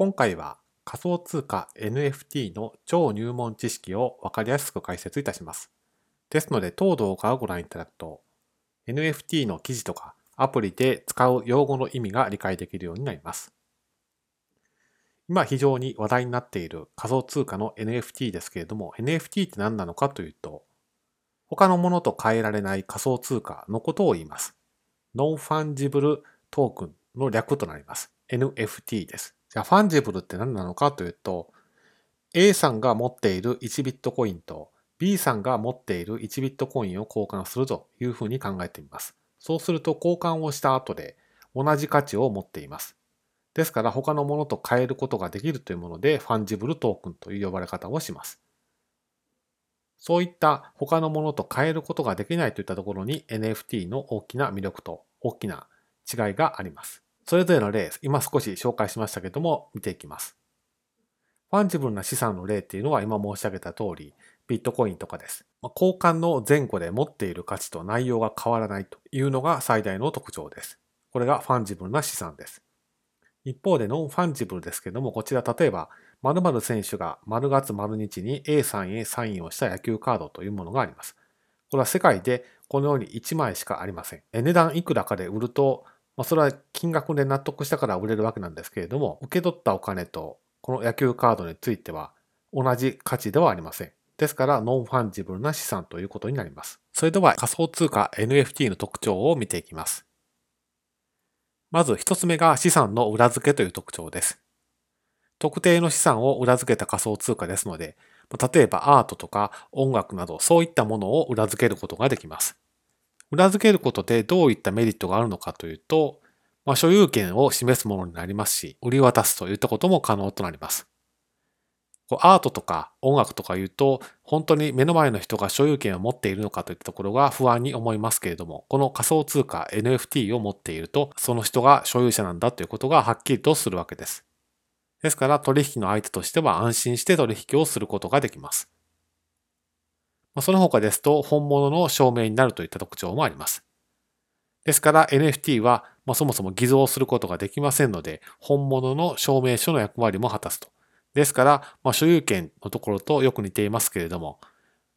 今回は仮想通貨 NFT の超入門知識をわかりやすく解説いたします。ですので当動画をご覧いただくと NFT の記事とかアプリで使う用語の意味が理解できるようになります。今非常に話題になっている仮想通貨の NFT ですけれども NFT って何なのかというと他のものと変えられない仮想通貨のことを言います。ノンファンジブルトークンの略となります。NFT です。じゃあ、ファンジブルって何なのかというと、A さんが持っている1ビットコインと B さんが持っている1ビットコインを交換するというふうに考えてみます。そうすると交換をした後で同じ価値を持っています。ですから他のものと変えることができるというものでファンジブルトークンという呼ばれ方をします。そういった他のものと変えることができないといったところに NFT の大きな魅力と大きな違いがあります。それぞれの例、今少し紹介しましたけども、見ていきます。ファンジブルな資産の例っていうのは今申し上げた通り、ビットコインとかです。交換の前後で持っている価値と内容が変わらないというのが最大の特徴です。これがファンジブルな資産です。一方でノンファンジブルですけども、こちら例えば、〇〇選手が〇月〇日に A さんへサインをした野球カードというものがあります。これは世界でこのように1枚しかありません。値段いくらかで売ると、まあ、それは金額で納得したから売れるわけなんですけれども、受け取ったお金とこの野球カードについては同じ価値ではありません。ですから、ノンファンジブルな資産ということになります。それでは仮想通貨 NFT の特徴を見ていきます。まず一つ目が資産の裏付けという特徴です。特定の資産を裏付けた仮想通貨ですので、例えばアートとか音楽などそういったものを裏付けることができます。裏付けることでどういったメリットがあるのかというと、まあ、所有権を示すものになりますし、売り渡すといったことも可能となります。アートとか音楽とか言うと、本当に目の前の人が所有権を持っているのかといったところが不安に思いますけれども、この仮想通貨 NFT を持っていると、その人が所有者なんだということがはっきりとするわけです。ですから取引の相手としては安心して取引をすることができます。その他ですと本物の証明になるといった特徴もあります。ですから NFT はまあそもそも偽造することができませんので本物の証明書の役割も果たすと。ですから、まあ、所有権のところとよく似ていますけれども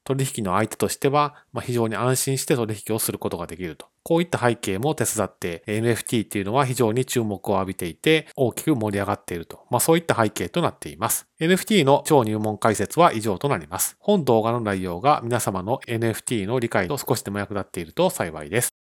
取引の相手としてはまあ非常に安心して取引をすることができると。こういった背景も手伝って NFT っていうのは非常に注目を浴びていて大きく盛り上がっていると。まあそういった背景となっています。NFT の超入門解説は以上となります。本動画の内容が皆様の NFT の理解と少しでも役立っていると幸いです。